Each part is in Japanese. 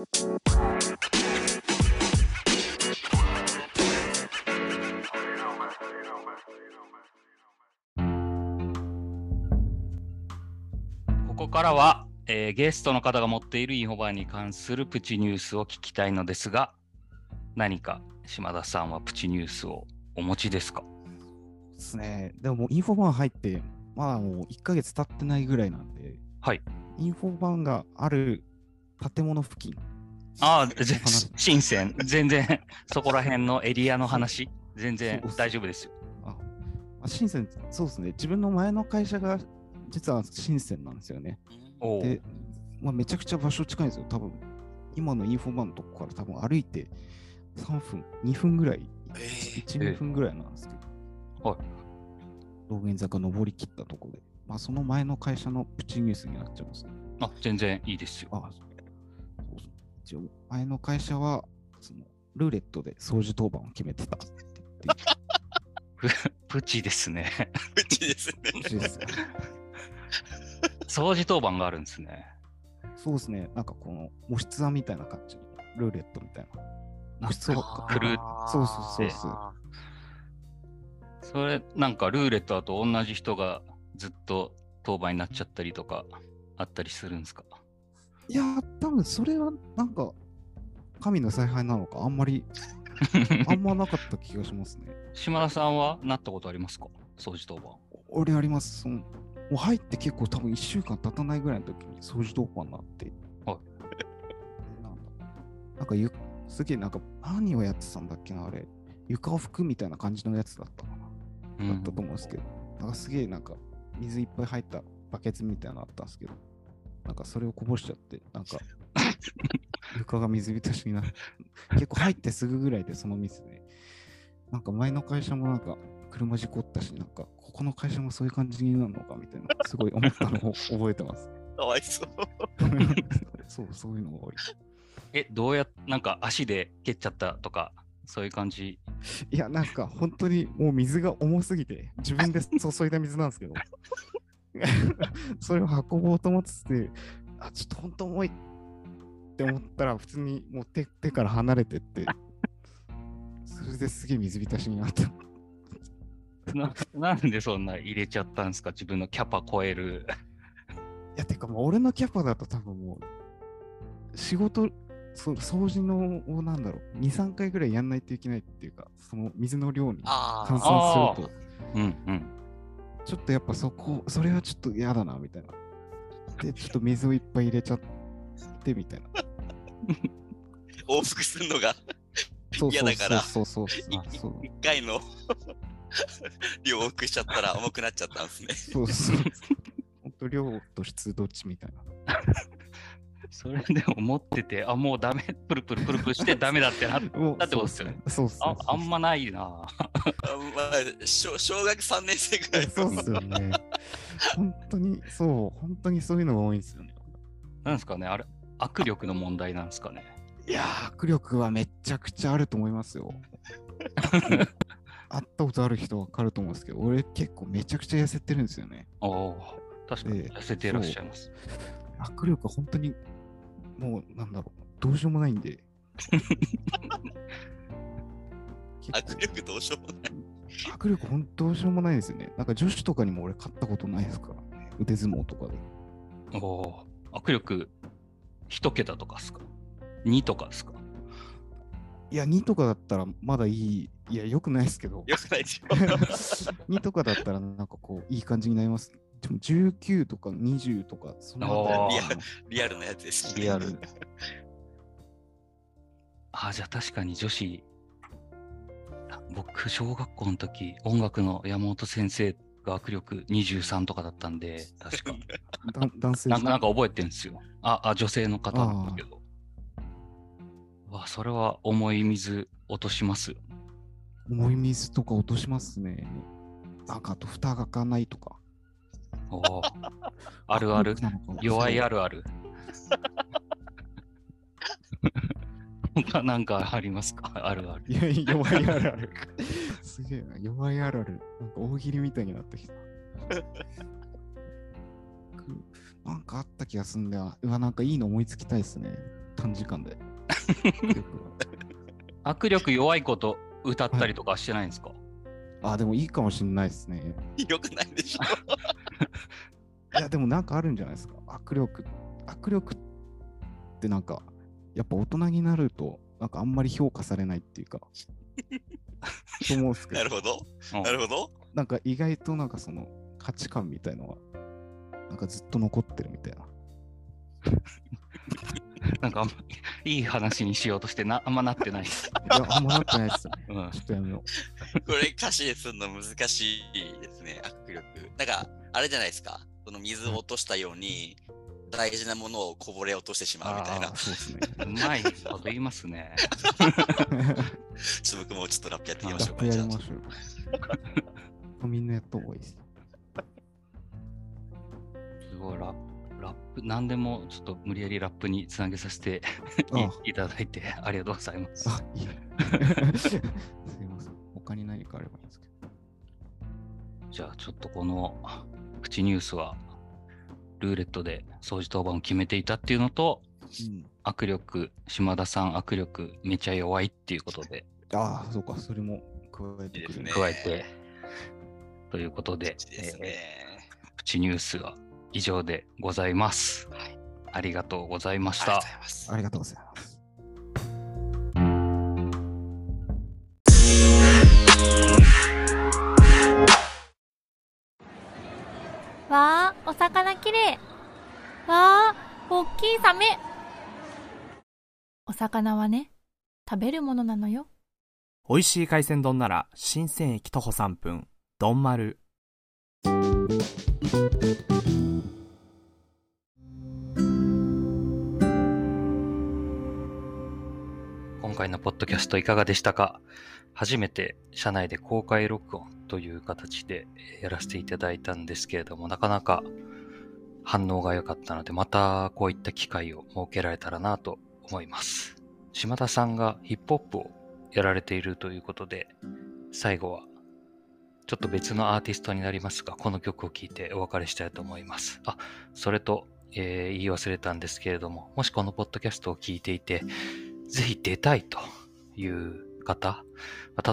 ここからは、えーゲストの方が持っているインフォバーに関するプチニュースを聞きたいのですが、何か島田さんはプチニュースをお持ちですか？ですね。でももうインフォバン入って、まあもう1ヶ月経ってないぐらいなんで、はい。インフォバンがある建物付近。ああ、ぜ話 新鮮。全然、そこら辺のエリアの話、全然大丈夫ですよ。あ、あ深セン、そうですね。自分の前の会社が実は深センなんですよね。おお。で、まあ、めちゃくちゃ場所近いんですよ。多分今のインフォバンのとこから多分歩いて3分、2分ぐらい、え1、2分ぐらいなんですけど。はい。道玄坂登り切ったところで、まあその前の会社のプチニュースになっちゃいますね。あ、全然いいですよ。あ一応前の会社はそのルーレットで掃除当番を決めてたって言ってプチですね。うちですね。ほしいですよ掃除当番があるんですね。そうですね、なんかこの模質案みたいな感じのルーレットみたいな。模質をあー狂うそうそうそうそう。それ、なんかルーレットだと同じ人がずっと当番になっちゃったりとかあったりするんですか？いやー、多分それはなんか神の采配なのか、あんまり、あんまなかった気がしますね。島田さんはなったことありますか？掃除当番。俺あります。そのもう入って結構多分1週間経たないぐらいの時に掃除当番になって。はいなんだなんかゆすげえなんか何をやってたんだっけな、あれ。床を拭くみたいな感じのやつだったかな。だったと思うんですけど、なんかすげえなんか水いっぱい入ったバケツみたいなのあったんですけど、なんかそれをこぼしちゃって、なんか床が水浸しになって、結構入ってすぐぐらいでその水で、なんか前の会社もなんか車事故ったし、なんかここの会社もそういう感じになるのかみたいな、すごい思ったのを覚えてます。かわいそう。そう、そういうのが多い。え、どうやっなんか足で蹴っちゃったとか、そういう感じ？いや、なんか本当にもう水が重すぎて、自分で注いだ水なんですけど、それを運ぼうと思ってて、あ、ちょっと本当重いって思ったら、普通にもう手手から離れてって、それですげえ水浸しになった。ななんでそんな入れちゃったんですか？自分のキャパ超える。いや、てかもう俺のキャパだと多分もう、仕事、そう掃除のをなんだろう、2、3回ぐらいやんないといけないっていうか、その水の量にあ換あ。算すると、うんうん。ちょっとやっぱそこ、それはちょっと嫌だな、みたいな。で、ちょっと水をいっぱい入れちゃって、みたいな。往復するのが嫌だからそうそうそう一回の量往復しちゃったら重くなっちゃったんですね。そうそう。本当量と質どっちみたいな。それでも持ってて、あ、もうダメ、プルプルプルプルして ダメだってなっもうだってことですよね。そうああんまないな。あまあ、小小学3年生ぐらいのそうっすよね。本当に、そう、本当にそういうのが多いんですよね。なんですかね、あれ、握力の問題なんですかね。いやー、握力はめちゃくちゃあると思いますよ。会ったことある人はわかると思うんですけど、俺結構めちゃくちゃ痩せてるんですよね。おお、確かにええ痩せていらっしゃいます。握力は本当に、もうなんだろう、どうしようもないんで。握力どうしようもない。握力本当どうしようもないですよね。なんか女子とかにも俺勝ったことないですからね。腕相撲とかで。おお、握力一桁とかですか ?2 とかですか？いや、2とかだったらまだいい。いや、よくないですけど。よくないでしょ。2とかだったらなんかこう、いい感じになります。でも19とか20とか、そのリアルリアルなやつです。リアル。あ、じゃあ確かに女子、あ僕、小学校の時、音楽の山本先生が握力23とかだったんで、確か。だ男性なんかなんか覚えてるんですよ。あ、あ女性の方なんだけど。わ、それは重い水落としますよ。重い水とか落としますね。なんかあと蓋が開かないとか。おお、あるある。弱いある。るある。他 なんかありますか？あるある。いや、弱いあるある。すげえな。弱いあるある。なんか大喜利みたいになってきた。なんかあった気がすんだよ。うわ、なんかいいの思いつきたいですね。短時間で。握力弱いこと歌ったりとかしてないんですか、あ、でもいいかもしれないですね。よくないでしょ。いや、でもなんかあるんじゃないですか。握力、握力ってなんか、やっぱ大人になると、なんかあんまり評価されないっていうか、と思うんですけどなる、ほど。うんなるほど。なんか意外となんかその価値観みたいのは、なんかずっと残ってるみたいな。なんかあんまいい話にしようとしてなあんまなってないです。いや、あんまなってないっすね。うんちょっとやめよこれ歌詞でするの難しいですね、握力。なんか、あれじゃないですか。その水を落としたように、大事なものをこぼれ落としてしまうみたいな。そうですね。うまいこと言いますね。ちょっと僕もちょっとラップやってみラましょうか。ップやじゃありましょう。みんなやった方がいいです。すごいラップ、ラップ、何でもちょっと無理やりラップにつなげさせてあいいただいてありがとうございます。あ、いい。すいません。他に何かあればいいんですけど。じゃあちょっとこのプチニュースはルーレットで掃除当番を決めていたっていうのと、うん、握力、島田さん握力めちゃ弱いっていうことでああ、そうか。それも加えてくるね。いいですね加えて、ということで、ですえね。ープチニュースは以上でございます。はいありがとうございましたありがとうござ。います。ありがとうございます。サメ。お魚はね、食べるものなのよ。美味しい海鮮丼なら新鮮駅徒歩3分丼丸今回のポッドキャストいかがでしたか？初めて社内で公開録音という形でえーやらせていただいたんですけれども、なかなか反応が良かったので、またこういった機会を設けられたらなと思います。島田さんがヒップホップをやられているということで、最後はちょっと別のアーティストになりますが、この曲を聴いてお別れしたいと思います。あ、それと、えー言い忘れたんですけれども、もしこのポッドキャストを聞いていて、ぜひ出たいという方、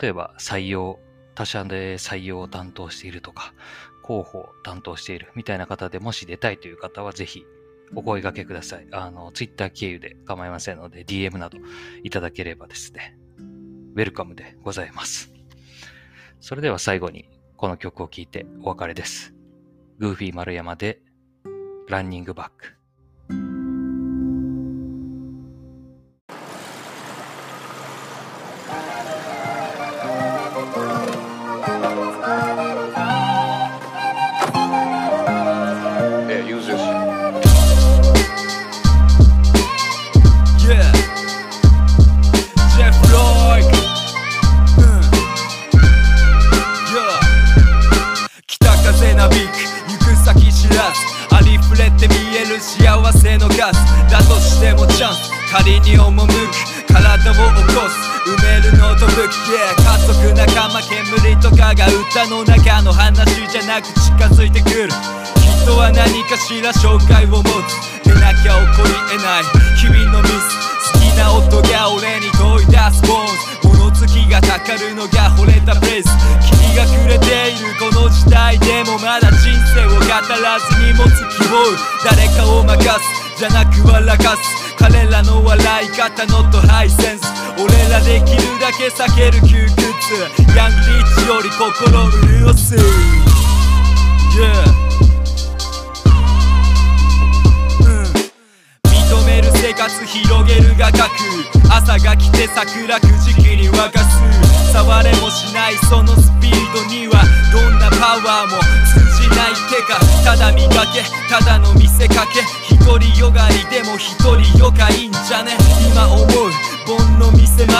例えば採用、他社で採用を担当しているとか、広報を担当しているみたいな方でもし出たいという方はぜひお声掛けください。あの、ツイッター経由で構いませんので、DM などいただければですね、ウェルカムでございます。それでは最後にこの曲を聴いてお別れです。グーフィー丸山でランニングバック。だとしてもチャンス仮に赴く体を起こす。埋めるノートブック家家族仲間煙とかが歌の中の話じゃなく近づいてくる。人は何かしら障害を持つ。でなきゃ起こり得ない。日々のミス。好きな音が俺に問い出す。ボーン物好きがたかるのが惚れたプレス。君がくれているこの時代でもまだ人生を語らずに持つ希望。誰かを任すじゃなく笑かす。彼らの笑い方のとハイセンス。俺らできるだけ避ける窮屈。ヤングリッチより心潤す。Yeah 認める生活広げる画角朝が来て桜くじきそのスピードにはどんなパワーも通じない手がただ磨けただの見せかけ。一人よがりでも一人よかいんじゃね？今思う。盆の見せ前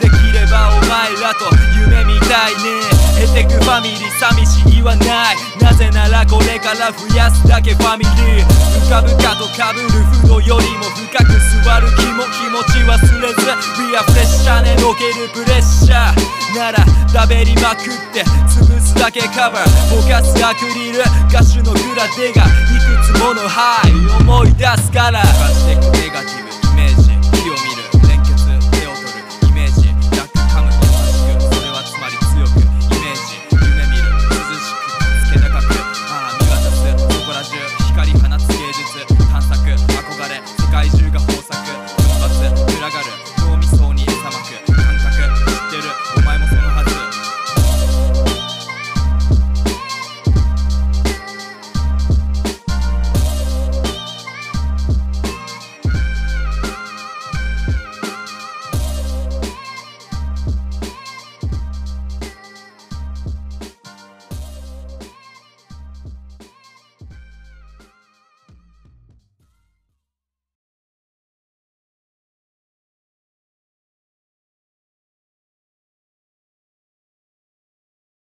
でればお前らと夢みたいね。経てくファミリー寂しいはない。なぜならこれから増やすだけファミリー。深々と被る風呂よりも深く座る気も気持ち忘れず。We are プレッシャーねのけるプレッシャー。なら食べりまくって潰すだけカバー。ぼかすアクリル。歌手のグラデがいくつものハイ。思い出すから。してくネガティブ